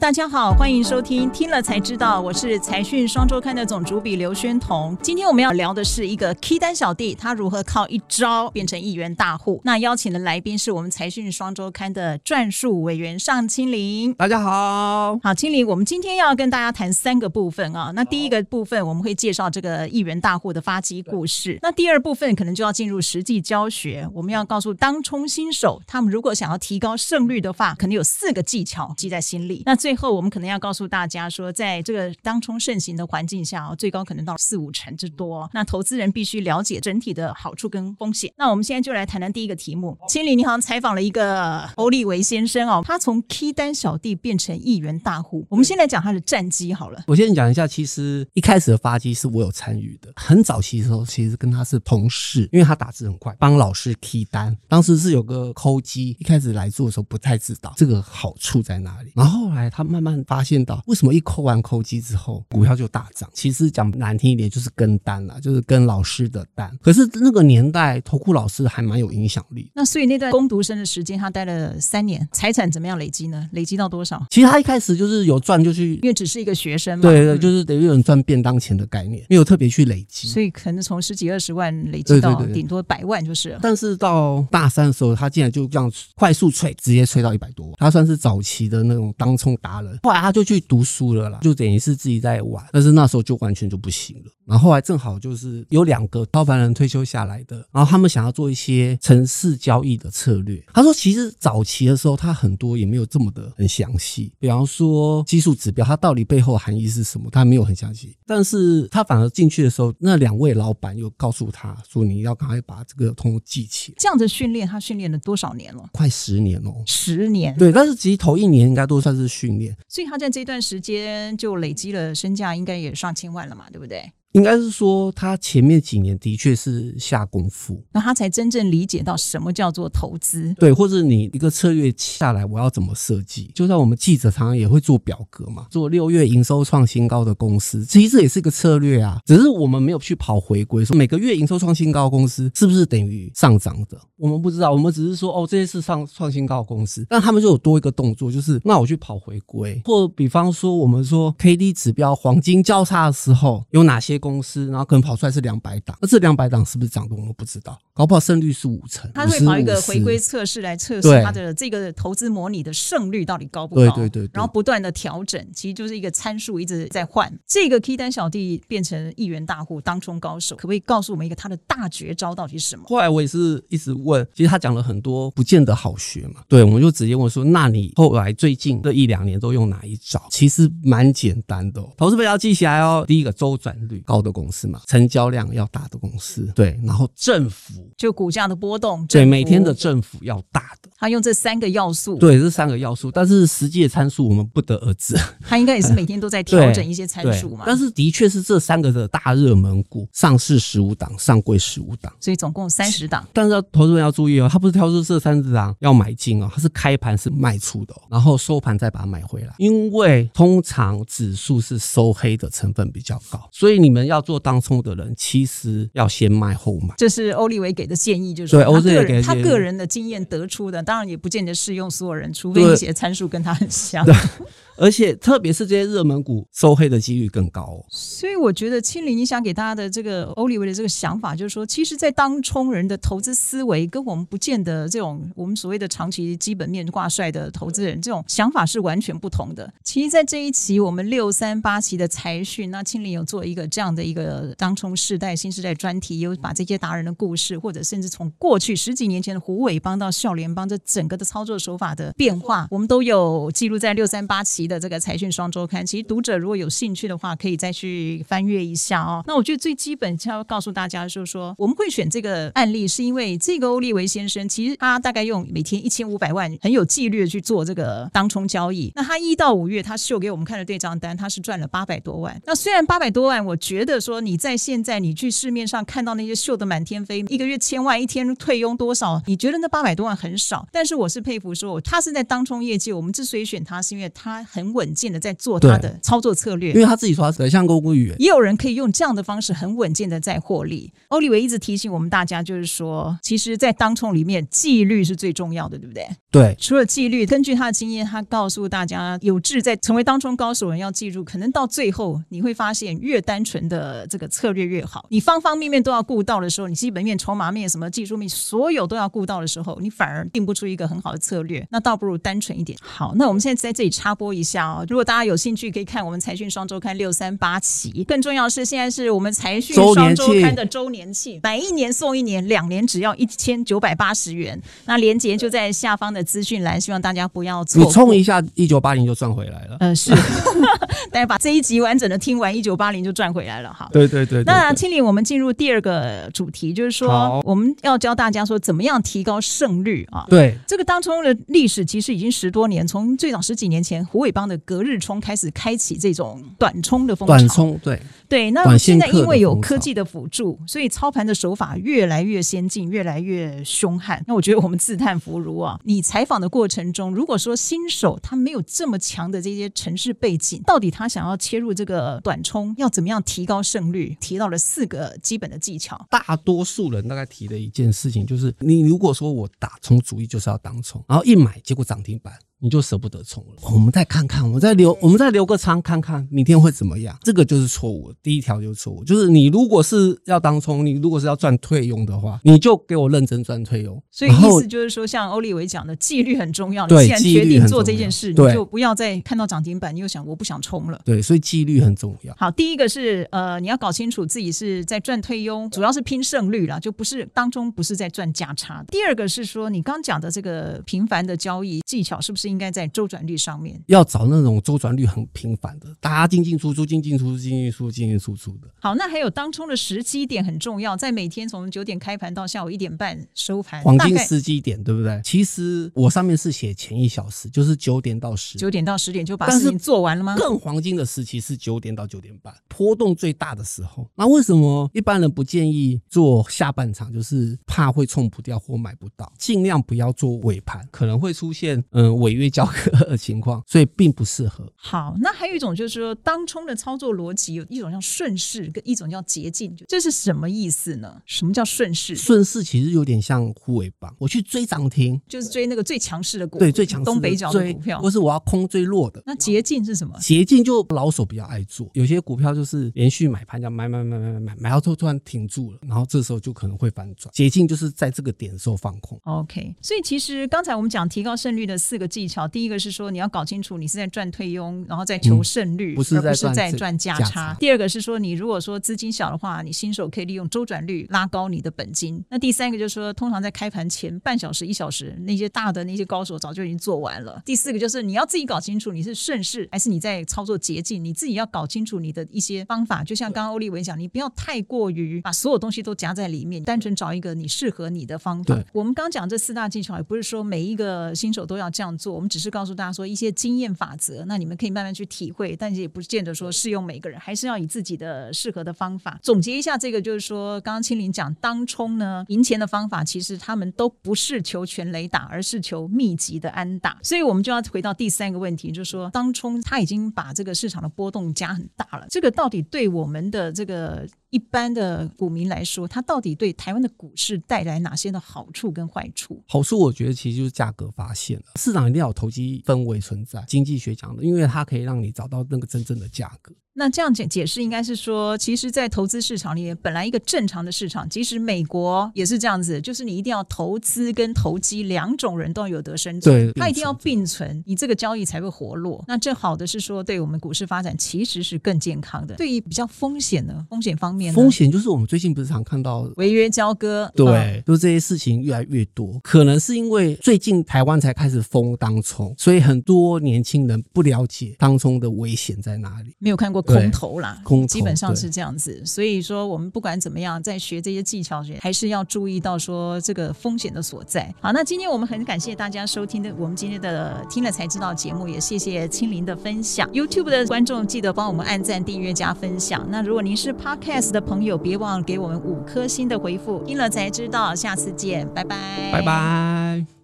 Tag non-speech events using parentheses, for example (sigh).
大家好，欢迎收听听了才知道，我是财讯双周刊的总主笔刘宣彤。今天我们要聊的是一个 Key 单小弟，他如何靠一招变成亿元大户。那邀请的来宾是我们财讯双周刊的撰述委员尚清林。大家好，好，清林，我们今天要跟大家谈三个部分啊。那第一个部分我们会介绍这个亿元大户的发迹故事。那第二部分可能就要进入实际教学，我们要告诉当冲新手，他们如果想要提高胜率的话，可能有四个技巧记在心里。那最后，我们可能要告诉大家说，在这个当冲盛行的环境下哦，最高可能到四五成之多。那投资人必须了解整体的好处跟风险。那我们现在就来谈谈第一个题目。千里，你好像采访了一个欧立维先生哦，他从 Key 单小弟变成亿元大户。我们先来讲他的战绩好了。我先讲一下，其实一开始的发迹是我有参与的。很早期的时候，其实跟他是同事，因为他打字很快，帮老师 Key 单。当时是有个抠机，一开始来做的时候不太知道这个好处在哪里，然后后来他慢慢。发现到为什么一扣完扣机之后，股票就大涨？其实讲难听一点，就是跟单啦，就是跟老师的单。可是那个年代，投顾老师还蛮有影响力。那所以那段工读生的时间，他待了三年，财产怎么样累积呢？累积到多少？其实他一开始就是有赚，就去，因为只是一个学生嘛。对对，就是等于有人赚便当钱的概念，没有特别去累积。所以可能从十几二十万累积到顶多百万就是了。但是到大三的时候，他竟然就这样快速吹，直接吹到一百多万。他算是早期的那种当冲达人。后来他就去读书了啦，就等于是自己在玩，但是那时候就完全就不行了。然后后来正好就是有两个超凡人退休下来的，然后他们想要做一些城市交易的策略。他说，其实早期的时候他很多也没有这么的很详细，比方说技术指标，它到底背后含义是什么，他没有很详细。但是他反而进去的时候，那两位老板又告诉他说，你要赶快把这个通通记起来。这样子训练，他训练了多少年了？快十年哦，十年。对，但是其实头一年应该都算是训所以他在这段时间就累积了身价，应该也上千万了嘛，对不对？应该是说，他前面几年的确是下功夫，那他才真正理解到什么叫做投资。对，或者你一个策略下来，我要怎么设计？就像我们记者常常也会做表格嘛，做六月营收创新高的公司，其实这也是一个策略啊。只是我们没有去跑回归，说每个月营收创新高的公司是不是等于上涨的？我们不知道，我们只是说哦，这些是上创新高的公司，但他们就有多一个动作，就是那我去跑回归，或比方说我们说 K D 指标黄金交叉的时候有哪些？公公司，然后可能跑出来是两百档，那这两百档是不是涨的？我们不知道，搞不好胜率是五成。他会跑一个回归测试来测试他的这个投资模拟的胜率到底高不高？对对对，对。然后不断的调整，其实就是一个参数一直在换。这个 Key 单小弟变成亿元大户，当冲高手，可不可以告诉我们一个他的大绝招到底是什么？后来我也是一直问，其实他讲了很多，不见得好学嘛。对，我们就直接问说，那你后来最近这一两年都用哪一招？其实蛮简单的哦，投资不要记起来哦。第一个周转率高的公司嘛，成交量要大的公司，对，然后振幅就股价的波动，对，每天的振幅要大的，他用这三个要素，对，这三个要素，但是实际的参数我们不得而知。他应该也是每天都在 (laughs) 调整一些参数嘛，但是的确是这三个的大热门股，上市十五档，上柜十五档，所以总共三十档。但是投资人要注意哦，他不是挑出这三十档要买进哦，他是开盘是卖出的，然后收盘再把它买回来，因为通常指数是收黑的成分比较高，所以你们要做当冲。的人其实要先卖后买，这是欧利维给的建议，就是对欧立维给他个人的经验得出的，当然也不见得适用所有人，除非一些参数跟他很像。而且，特别是这些热门股收黑的几率更高哦。所以，我觉得青林，你想给大家的这个欧利维的这个想法，就是说，其实，在当冲人的投资思维，跟我们不见得这种我们所谓的长期基本面挂帅的投资人这种想法是完全不同的。其实，在这一期我们六三八期的财讯，那青林有做一个这样的一个当冲世代、新时代专题，有把这些达人的故事，或或者甚至从过去十几年前的胡伟帮到笑联帮这整个的操作手法的变化，我们都有记录在六三八期的这个财讯双周刊，其实读者如果有兴趣的话，可以再去翻阅一下哦。那我觉得最基本就要告诉大家，就是说我们会选这个案例，是因为这个欧立维先生，其实他大概用每天一千五百万，很有纪律的去做这个当冲交易。那他一到五月，他秀给我们看的对账单，他是赚了八百多万。那虽然八百多万，我觉得说你在现在你去市面上看到那些秀的满天飞，一个月千万，一天退佣多少？你觉得那八百多万很少？但是我是佩服说，他是在当冲业界，我们之所以选他，是因为他很。很稳健的在做他的操作策略，因为他自己说他是像公务员，也有人可以用这样的方式很稳健的在获利。欧利维一直提醒我们大家，就是说，其实，在当冲里面，纪律是最重要的，对不对？对。除了纪律，根据他的经验，他告诉大家，有志在成为当冲高手人要记住，可能到最后你会发现，越单纯的这个策略越好。你方方面面都要顾到的时候，你基本面、筹码面、什么技术面，所有都要顾到的时候，你反而定不出一个很好的策略。那倒不如单纯一点。好，那我们现在在这里插播一下哦，如果大家有兴趣，可以看我们财讯双周刊六三八期。更重要的是，现在是我们财讯双周刊的周年庆，买一年送一年，两年只要一千九百八十元。那连结就在下方的资讯栏，希望大家不要错过。你冲一下一九八零就赚回来了。嗯、呃，是。(laughs) 大家把这一集完整的听完，一九八零就赚回来了哈。对对对，对。那清林，我们进入第二个主题，就是说我们要教大家说怎么样提高胜率啊。对。这个当冲的历史其实已经十多年，从最早十几年前胡伟邦的隔日冲开始开启这种短冲的风潮。短冲，对。对，那现在因为有科技的辅助，所以操盘的手法越来越先进，越来越凶悍。那我觉得我们自叹弗如啊！你采访的过程中，如果说新手他没有这么强的这些城市背景，到底他想要切入这个短冲，要怎么样提高胜率？提到了四个基本的技巧。大多数人大概提的一件事情就是，你如果说我打从主意就是要当冲，然后一买结果涨停板。你就舍不得冲了。我们再看看，我们再留，我们再留个仓看看明天会怎么样。这个就是错误，第一条就是错误，就是你如果是要当冲，你如果是要赚退佣的话，你就给我认真赚退佣。所以意思就是说，像欧立维讲的，纪律很重要。你既然决定做这件事，你就不要再看到涨停板，你又想我不想冲了。对，所以纪律很重要。好，第一个是呃，你要搞清楚自己是在赚退佣，主要是拼胜率啦，就不是当中不是在赚价差。第二个是说，你刚讲的这个频繁的交易技巧，是不是应该在周转？率上面要找那种周转率很频繁的，大家进进出出、进进出出、进进出出、进进出出的。好，那还有当冲的时机点很重要，在每天从九点开盘到下午一点半收盘，黄金时机点对不对？其实我上面是写前一小时，就是九点到十，九点到十点就把事情做完了吗？更黄金的时期是九点到九点半，波动最大的时候。那为什么一般人不建议做下半场？就是怕会冲不掉或买不到，尽量不要做尾盘，可能会出现嗯违约交割的。情况，所以并不适合。好，那还有一种就是说，当冲的操作逻辑有一种叫顺势，跟一种叫捷径，这是什么意思呢？什么叫顺势？顺势其实有点像护尾棒，我去追涨停，就是追那个最强势的股，对，最强势东北角的股票，或是我要空最弱的。那捷径是什么？捷径就老手比较爱做，有些股票就是连续买盘，这样买买买买买买，买到最后突然停住了，然后这时候就可能会反转。捷径就是在这个点的时候放空。OK，所以其实刚才我们讲提高胜率的四个技巧，第一个是说你要搞清楚你是在赚退佣，然后再求胜率，嗯、不是在赚价差，差。第二个是说，你如果说资金小的话，你新手可以利用周转率拉高你的本金。那第三个就是说，通常在开盘前半小时、一小时，那些大的那些高手早就已经做完了。第四个就是你要自己搞清楚你是顺势还是你在操作捷径，你自己要搞清楚你的一些方法。就像刚刚欧立文讲，你不要太过于把所有东西都夹在里面，单纯找一个你适合你的方法。我们刚讲这四大技巧，也不是说每一个新手都要这样做，我们只是告诉大家说一些经验。法则，那你们可以慢慢去体会，但是也不见得说适用每个人，还是要以自己的适合的方法。总结一下，这个就是说，刚刚青林讲当冲呢，赢钱的方法，其实他们都不是求全垒打，而是求密集的安打。所以我们就要回到第三个问题，就是说，当冲他已经把这个市场的波动加很大了，这个到底对我们的这个。一般的股民来说，它到底对台湾的股市带来哪些的好处跟坏处？好处我觉得其实就是价格发现了，市场一定要有投机氛围存在。经济学讲的，因为它可以让你找到那个真正的价格。那这样解解释应该是说，其实，在投资市场里，本来一个正常的市场，即使美国也是这样子，就是你一定要投资跟投机两种人都要有得生存，对，它一定要并存，你这个交易才会活络。那这好的是说，对我们股市发展其实是更健康的。对于比较风险的风险方面，风险就是我们最近不是常看到违约交割，对，嗯、就这些事情越来越多。可能是因为最近台湾才开始封当冲，所以很多年轻人不了解当冲的危险在哪里，没有看过。空头啦，基本上是这样子，所以说我们不管怎么样，在学这些技巧时，还是要注意到说这个风险的所在。好，那今天我们很感谢大家收听的我们今天的听了才知道节目，也谢谢青林的分享。YouTube 的观众记得帮我们按赞、订阅、加分享。那如果您是的朋友，别忘了给我们五颗星的回复。听了才知道，下次见，拜拜，拜拜。